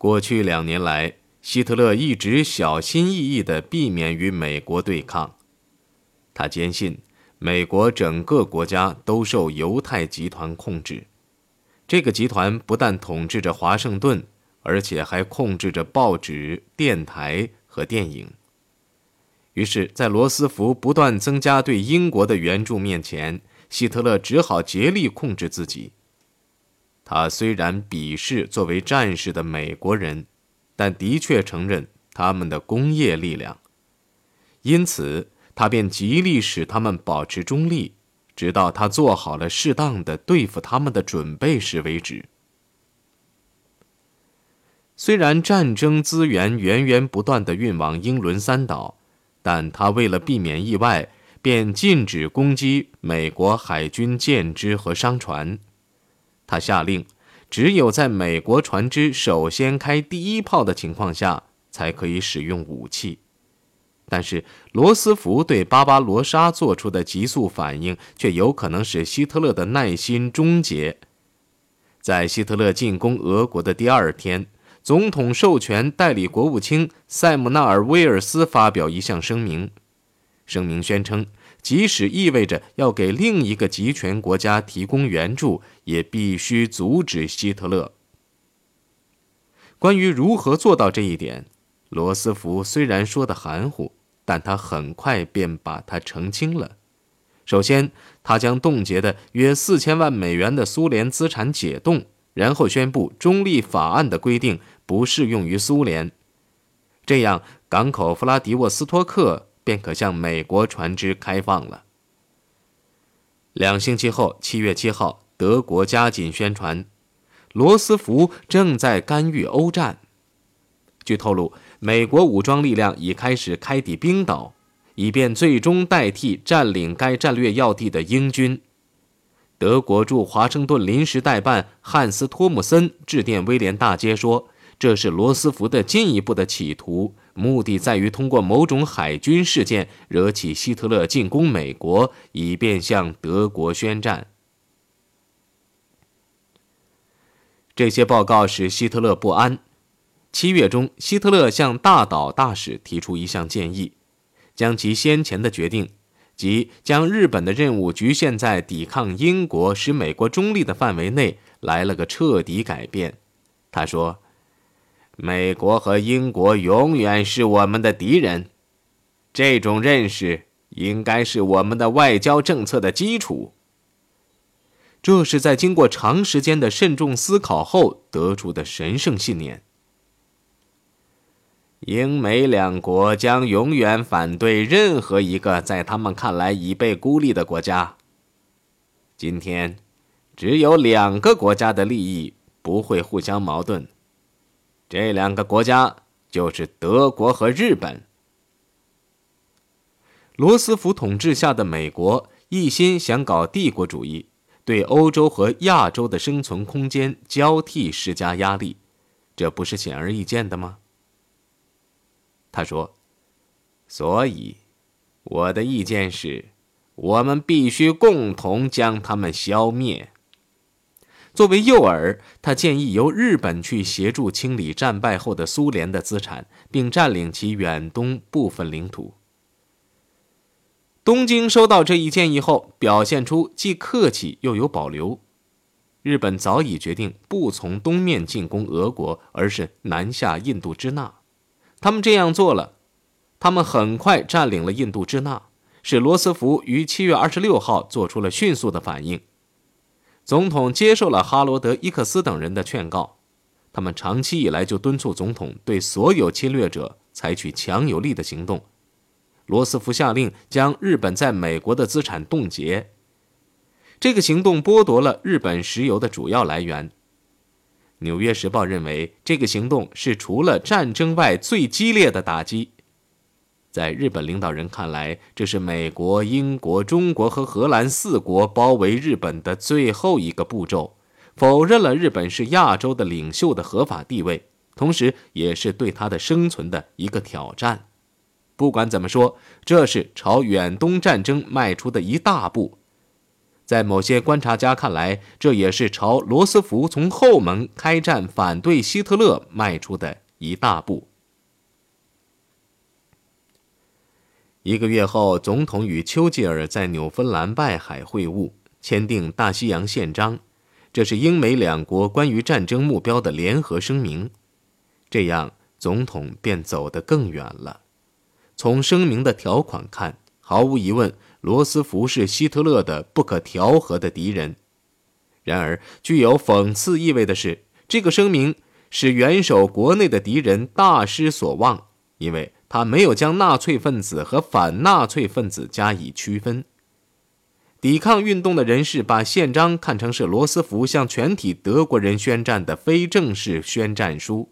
过去两年来，希特勒一直小心翼翼地避免与美国对抗。他坚信，美国整个国家都受犹太集团控制。这个集团不但统治着华盛顿，而且还控制着报纸、电台和电影。于是，在罗斯福不断增加对英国的援助面前，希特勒只好竭力控制自己。他虽然鄙视作为战士的美国人，但的确承认他们的工业力量，因此他便极力使他们保持中立，直到他做好了适当的对付他们的准备时为止。虽然战争资源源源不断地运往英伦三岛，但他为了避免意外，便禁止攻击美国海军舰只和商船。他下令，只有在美国船只首先开第一炮的情况下，才可以使用武器。但是，罗斯福对巴巴罗莎做出的急速反应，却有可能使希特勒的耐心终结。在希特勒进攻俄国的第二天，总统授权代理国务卿塞姆纳尔·威尔斯发表一项声明，声明宣称。即使意味着要给另一个集权国家提供援助，也必须阻止希特勒。关于如何做到这一点，罗斯福虽然说的含糊，但他很快便把它澄清了。首先，他将冻结的约四千万美元的苏联资产解冻，然后宣布中立法案的规定不适用于苏联，这样港口弗拉迪沃斯托克。便可向美国船只开放了。两星期后，七月七号，德国加紧宣传，罗斯福正在干预欧战。据透露，美国武装力量已开始开抵冰岛，以便最终代替占领该战略要地的英军。德国驻华盛顿临时代办汉斯·托姆森致电威廉大街说：“这是罗斯福的进一步的企图。”目的在于通过某种海军事件惹起希特勒进攻美国，以便向德国宣战。这些报告使希特勒不安。七月中，希特勒向大岛大使提出一项建议，将其先前的决定，即将日本的任务局限在抵抗英国、使美国中立的范围内，来了个彻底改变。他说。美国和英国永远是我们的敌人，这种认识应该是我们的外交政策的基础。这是在经过长时间的慎重思考后得出的神圣信念。英美两国将永远反对任何一个在他们看来已被孤立的国家。今天，只有两个国家的利益不会互相矛盾。这两个国家就是德国和日本。罗斯福统治下的美国一心想搞帝国主义，对欧洲和亚洲的生存空间交替施加压力，这不是显而易见的吗？他说：“所以，我的意见是，我们必须共同将他们消灭。”作为诱饵，他建议由日本去协助清理战败后的苏联的资产，并占领其远东部分领土。东京收到这一建议后，表现出既客气又有保留。日本早已决定不从东面进攻俄国，而是南下印度支那。他们这样做了，他们很快占领了印度支那，使罗斯福于七月二十六号做出了迅速的反应。总统接受了哈罗德·伊克斯等人的劝告，他们长期以来就敦促总统对所有侵略者采取强有力的行动。罗斯福下令将日本在美国的资产冻结，这个行动剥夺了日本石油的主要来源。《纽约时报》认为，这个行动是除了战争外最激烈的打击。在日本领导人看来，这是美国、英国、中国和荷兰四国包围日本的最后一个步骤，否认了日本是亚洲的领袖的合法地位，同时也是对他的生存的一个挑战。不管怎么说，这是朝远东战争迈出的一大步。在某些观察家看来，这也是朝罗斯福从后门开战反对希特勒迈出的一大步。一个月后，总统与丘吉尔在纽芬兰外海会晤，签订《大西洋宪章》，这是英美两国关于战争目标的联合声明。这样，总统便走得更远了。从声明的条款看，毫无疑问。罗斯福是希特勒的不可调和的敌人。然而，具有讽刺意味的是，这个声明使元首国内的敌人大失所望，因为他没有将纳粹分子和反纳粹分子加以区分。抵抗运动的人士把宪章看成是罗斯福向全体德国人宣战的非正式宣战书。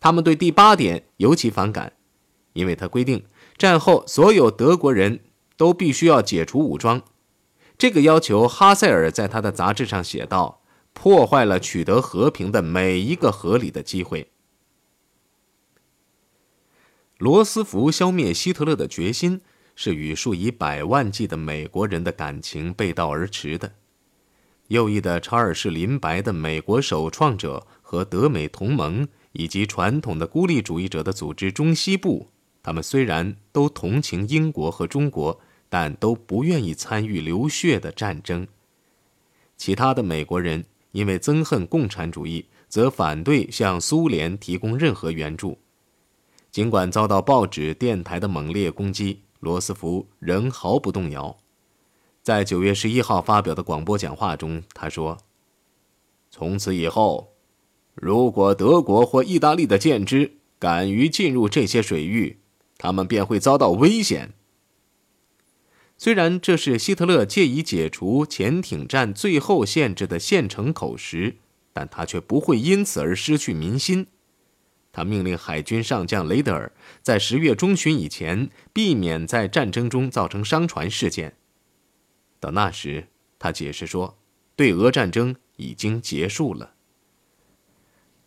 他们对第八点尤其反感，因为他规定战后所有德国人。都必须要解除武装，这个要求，哈塞尔在他的杂志上写道：“破坏了取得和平的每一个合理的机会。”罗斯福消灭希特勒的决心是与数以百万计的美国人的感情背道而驰的。右翼的查尔斯·林白的美国首创者和德美同盟，以及传统的孤立主义者的组织中西部，他们虽然都同情英国和中国。但都不愿意参与流血的战争。其他的美国人因为憎恨共产主义，则反对向苏联提供任何援助。尽管遭到报纸、电台的猛烈攻击，罗斯福仍毫不动摇。在九月十一号发表的广播讲话中，他说：“从此以后，如果德国或意大利的舰只敢于进入这些水域，他们便会遭到危险。”虽然这是希特勒借以解除潜艇战最后限制的现成口实，但他却不会因此而失去民心。他命令海军上将雷德尔在十月中旬以前避免在战争中造成商船事件。到那时，他解释说，对俄战争已经结束了。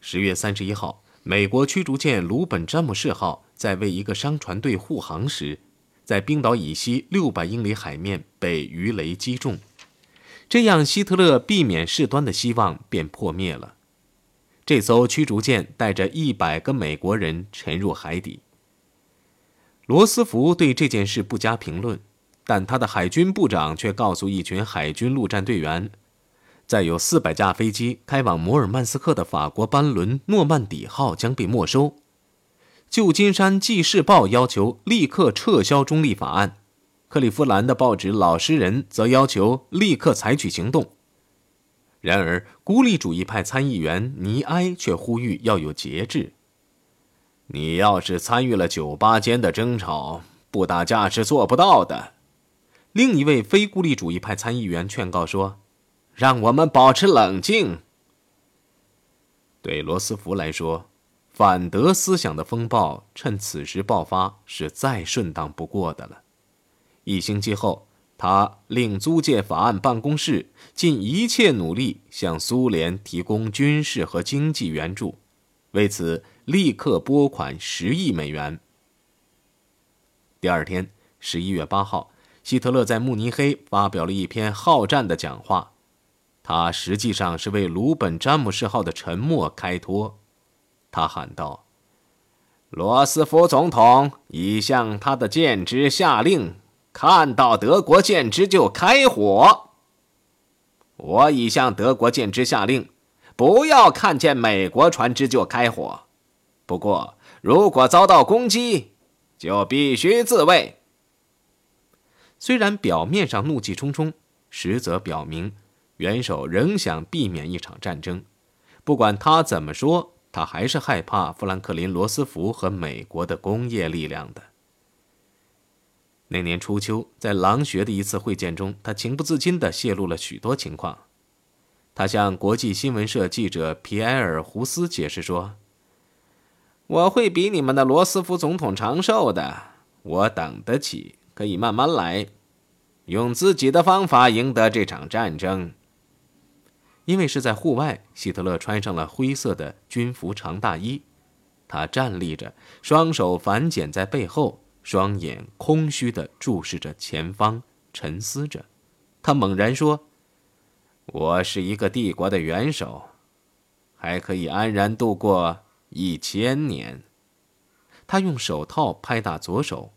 十月三十一号，美国驱逐舰鲁本詹姆士号在为一个商船队护航时。在冰岛以西六百英里海面被鱼雷击中，这样希特勒避免事端的希望便破灭了。这艘驱逐舰带着一百个美国人沉入海底。罗斯福对这件事不加评论，但他的海军部长却告诉一群海军陆战队员，在有四百架飞机开往摩尔曼斯克的法国班轮诺曼底号将被没收。旧金山纪事报要求立刻撤销中立法案，克利夫兰的报纸《老实人》则要求立刻采取行动。然而，孤立主义派参议员尼埃却呼吁要有节制。你要是参与了酒吧间的争吵，不打架是做不到的。另一位非孤立主义派参议员劝告说：“让我们保持冷静。”对罗斯福来说。反德思想的风暴趁此时爆发是再顺当不过的了。一星期后，他令租借法案办公室尽一切努力向苏联提供军事和经济援助，为此立刻拨款十亿美元。第二天，十一月八号，希特勒在慕尼黑发表了一篇好战的讲话，他实际上是为鲁本詹姆士号的沉没开脱。他喊道：“罗斯福总统已向他的舰只下令，看到德国舰只就开火。我已向德国舰只下令，不要看见美国船只就开火。不过，如果遭到攻击，就必须自卫。”虽然表面上怒气冲冲，实则表明元首仍想避免一场战争。不管他怎么说。他还是害怕富兰克林·罗斯福和美国的工业力量的。那年初秋，在狼穴的一次会见中，他情不自禁地泄露了许多情况。他向国际新闻社记者皮埃尔·胡斯解释说：“我会比你们的罗斯福总统长寿的，我等得起，可以慢慢来，用自己的方法赢得这场战争。”因为是在户外，希特勒穿上了灰色的军服长大衣，他站立着，双手反剪在背后，双眼空虚地注视着前方，沉思着。他猛然说：“我是一个帝国的元首，还可以安然度过一千年。他用手套拍打左手。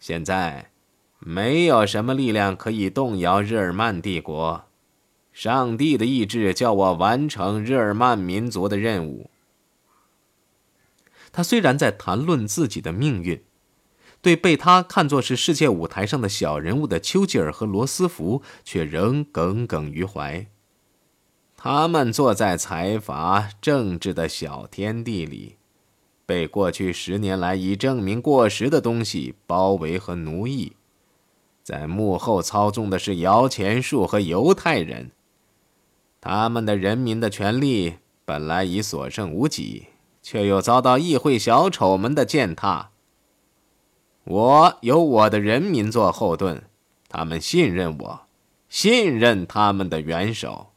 现在，没有什么力量可以动摇日耳曼帝国。上帝的意志叫我完成日耳曼民族的任务。他虽然在谈论自己的命运，对被他看作是世界舞台上的小人物的丘吉尔和罗斯福，却仍耿耿于怀。他们坐在财阀政治的小天地里，被过去十年来已证明过时的东西包围和奴役，在幕后操纵的是摇钱树和犹太人。他们的人民的权利本来已所剩无几，却又遭到议会小丑们的践踏。我有我的人民做后盾，他们信任我，信任他们的元首。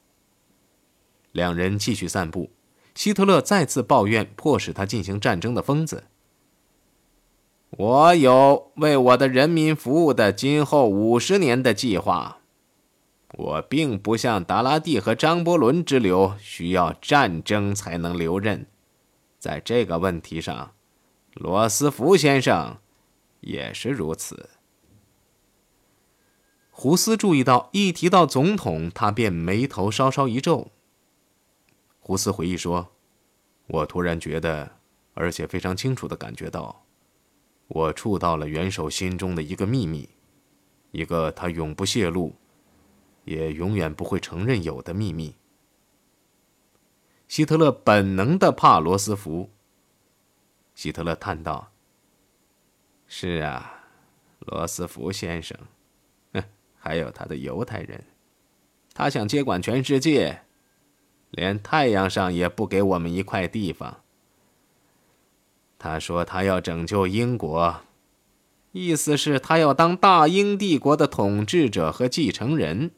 两人继续散步，希特勒再次抱怨迫使他进行战争的疯子。我有为我的人民服务的今后五十年的计划。我并不像达拉蒂和张伯伦之流，需要战争才能留任。在这个问题上，罗斯福先生也是如此。胡斯注意到，一提到总统，他便眉头稍稍一皱。胡斯回忆说：“我突然觉得，而且非常清楚的感觉到，我触到了元首心中的一个秘密，一个他永不泄露。”也永远不会承认有的秘密。希特勒本能的怕罗斯福。希特勒叹道：“是啊，罗斯福先生，哼，还有他的犹太人，他想接管全世界，连太阳上也不给我们一块地方。他说他要拯救英国，意思是他要当大英帝国的统治者和继承人。”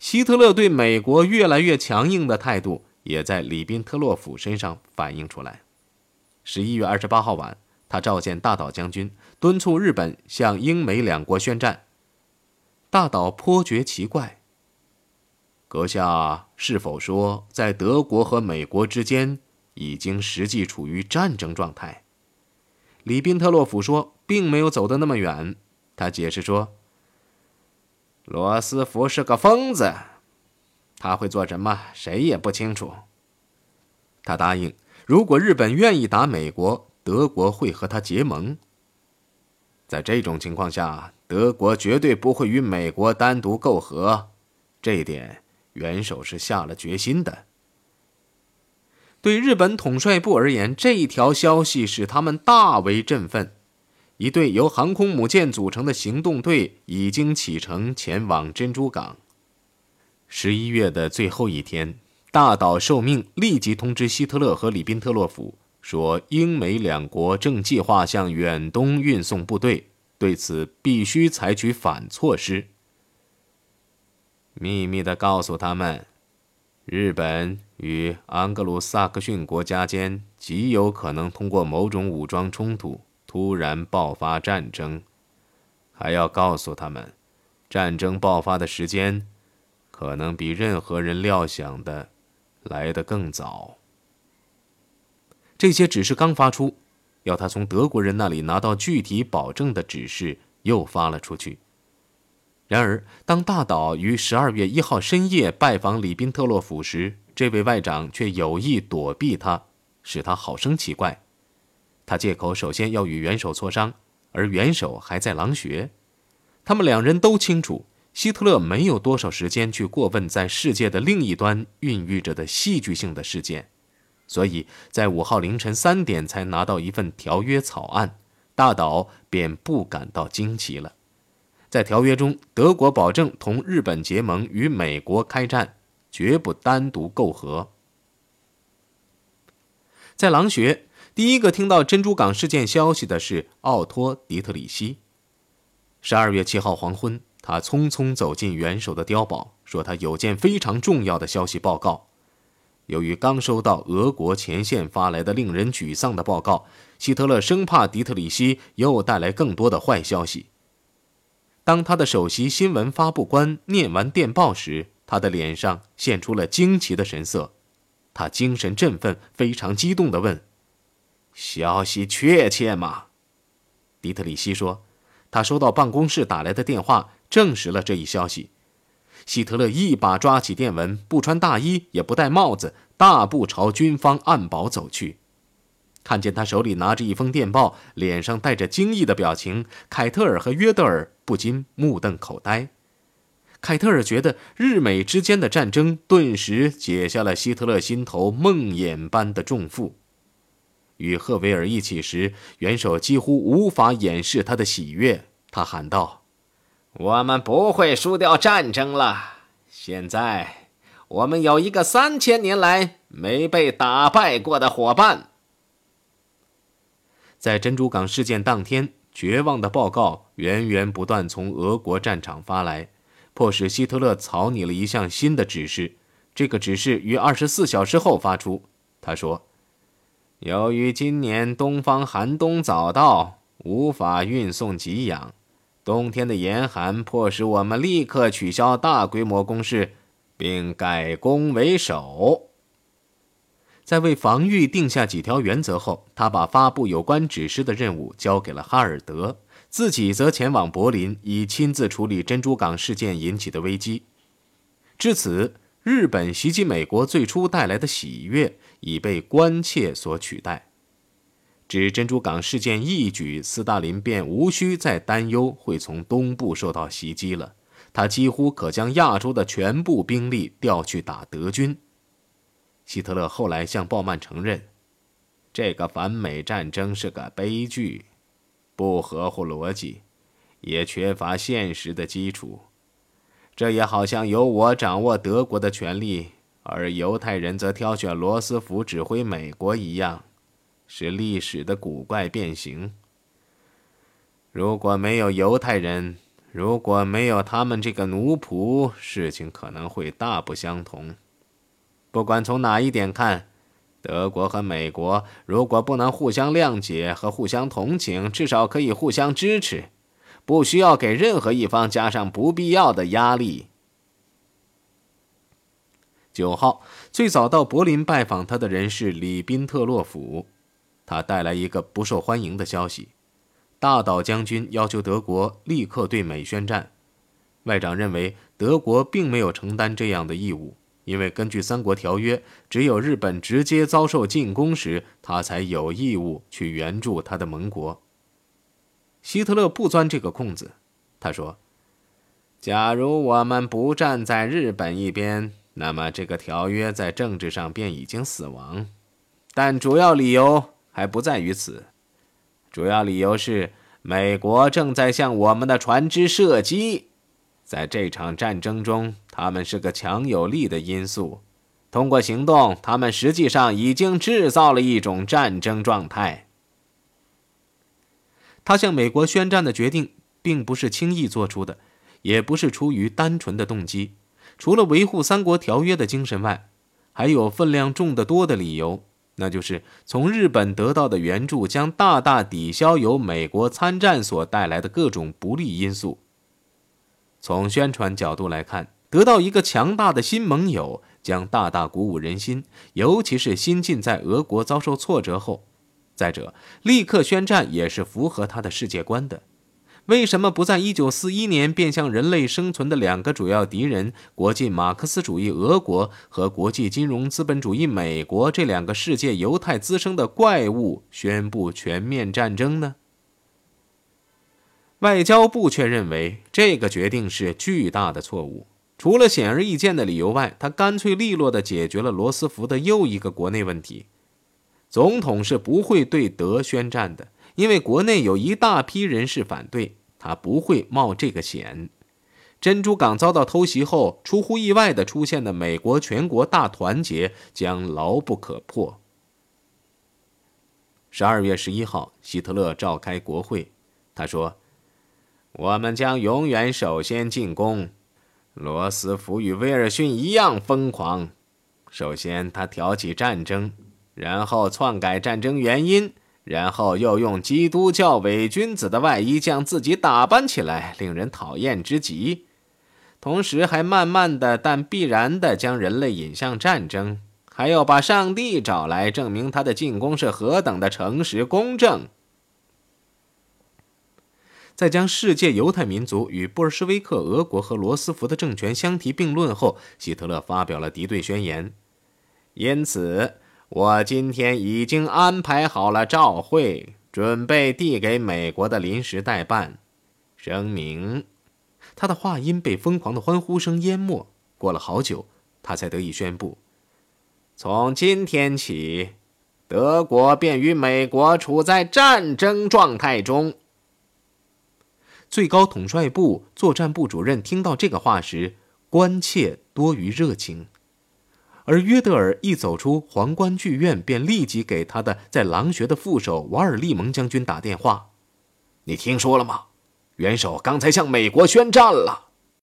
希特勒对美国越来越强硬的态度，也在里宾特洛甫身上反映出来。十一月二十八号晚，他召见大岛将军，敦促日本向英美两国宣战。大岛颇觉奇怪：“阁下是否说，在德国和美国之间已经实际处于战争状态？”里宾特洛甫说：“并没有走得那么远。”他解释说。罗斯福是个疯子，他会做什么，谁也不清楚。他答应，如果日本愿意打美国，德国会和他结盟。在这种情况下，德国绝对不会与美国单独媾和，这一点元首是下了决心的。对日本统帅部而言，这一条消息使他们大为振奋。一队由航空母舰组成的行动队已经启程前往珍珠港。十一月的最后一天，大岛受命立即通知希特勒和里宾特洛甫说，英美两国正计划向远东运送部队，对此必须采取反措施。秘密地告诉他们，日本与安格鲁萨克逊国家间极有可能通过某种武装冲突。突然爆发战争，还要告诉他们，战争爆发的时间可能比任何人料想的来得更早。这些指示刚发出，要他从德国人那里拿到具体保证的指示又发了出去。然而，当大岛于十二月一号深夜拜访里宾特洛甫时，这位外长却有意躲避他，使他好生奇怪。他借口首先要与元首磋商，而元首还在狼穴。他们两人都清楚，希特勒没有多少时间去过问在世界的另一端孕育着的戏剧性的事件，所以在五号凌晨三点才拿到一份条约草案，大岛便不感到惊奇了。在条约中，德国保证同日本结盟，与美国开战，绝不单独媾和。在狼穴。第一个听到珍珠港事件消息的是奥托·迪特里希。十二月七号黄昏，他匆匆走进元首的碉堡，说他有件非常重要的消息报告。由于刚收到俄国前线发来的令人沮丧的报告，希特勒生怕迪特里希又带来更多的坏消息。当他的首席新闻发布官念完电报时，他的脸上现出了惊奇的神色。他精神振奋，非常激动地问：“消息确切吗？”迪特里希说：“他收到办公室打来的电话，证实了这一消息。”希特勒一把抓起电文，不穿大衣，也不戴帽子，大步朝军方暗堡走去。看见他手里拿着一封电报，脸上带着惊异的表情，凯特尔和约德尔不禁目瞪口呆。凯特尔觉得日美之间的战争顿时解下了希特勒心头梦魇般的重负。与赫维尔一起时，元首几乎无法掩饰他的喜悦。他喊道：“我们不会输掉战争了！现在，我们有一个三千年来没被打败过的伙伴。”在珍珠港事件当天，绝望的报告源源不断从俄国战场发来，迫使希特勒草拟了一项新的指示。这个指示于二十四小时后发出。他说：“由于今年东方寒冬早到，无法运送给养，冬天的严寒迫使我们立刻取消大规模攻势，并改攻为守。”在为防御定下几条原则后，他把发布有关指示的任务交给了哈尔德，自己则前往柏林，以亲自处理珍珠港事件引起的危机。至此，日本袭击美国最初带来的喜悦已被关切所取代。指珍珠港事件一举，斯大林便无需再担忧会从东部受到袭击了，他几乎可将亚洲的全部兵力调去打德军。希特勒后来向鲍曼承认，这个反美战争是个悲剧，不合乎逻辑，也缺乏现实的基础。这也好像由我掌握德国的权力，而犹太人则挑选罗斯福指挥美国一样，是历史的古怪变形。如果没有犹太人，如果没有他们这个奴仆，事情可能会大不相同。不管从哪一点看，德国和美国如果不能互相谅解和互相同情，至少可以互相支持，不需要给任何一方加上不必要的压力。九号，最早到柏林拜访他的人是里宾特洛甫，他带来一个不受欢迎的消息：大岛将军要求德国立刻对美宣战。外长认为德国并没有承担这样的义务。因为根据三国条约，只有日本直接遭受进攻时，他才有义务去援助他的盟国。希特勒不钻这个空子，他说：“假如我们不站在日本一边，那么这个条约在政治上便已经死亡。但主要理由还不在于此，主要理由是美国正在向我们的船只射击。”在这场战争中，他们是个强有力的因素。通过行动，他们实际上已经制造了一种战争状态。他向美国宣战的决定并不是轻易做出的，也不是出于单纯的动机。除了维护三国条约的精神外，还有分量重得多的理由，那就是从日本得到的援助将大大抵消由美国参战所带来的各种不利因素。从宣传角度来看，得到一个强大的新盟友将大大鼓舞人心，尤其是新晋在俄国遭受挫折后。再者，立刻宣战也是符合他的世界观的。为什么不在1941年便向人类生存的两个主要敌人——国际马克思主义俄国和国际金融资本主义美国这两个世界犹太滋生的怪物宣布全面战争呢？外交部却认为这个决定是巨大的错误。除了显而易见的理由外，他干脆利落地解决了罗斯福的又一个国内问题：总统是不会对德宣战的，因为国内有一大批人士反对，他不会冒这个险。珍珠港遭到偷袭后，出乎意外的出现的美国全国大团结将牢不可破。十二月十一号，希特勒召开国会，他说。我们将永远首先进攻。罗斯福与威尔逊一样疯狂。首先，他挑起战争，然后篡改战争原因，然后又用基督教伪君子的外衣将自己打扮起来，令人讨厌之极。同时，还慢慢的但必然的将人类引向战争，还要把上帝找来证明他的进攻是何等的诚实公正。在将世界犹太民族与布尔什维克俄国和罗斯福的政权相提并论后，希特勒发表了敌对宣言。因此，我今天已经安排好了照会，准备递给美国的临时代办。声明。他的话音被疯狂的欢呼声淹没。过了好久，他才得以宣布：从今天起，德国便与美国处在战争状态中。最高统帅部作战部主任听到这个话时，关切多于热情。而约德尔一走出皇冠剧院，便立即给他的在狼穴的副手瓦尔利蒙将军打电话：“你听说了吗？”元首刚才向美国宣战了。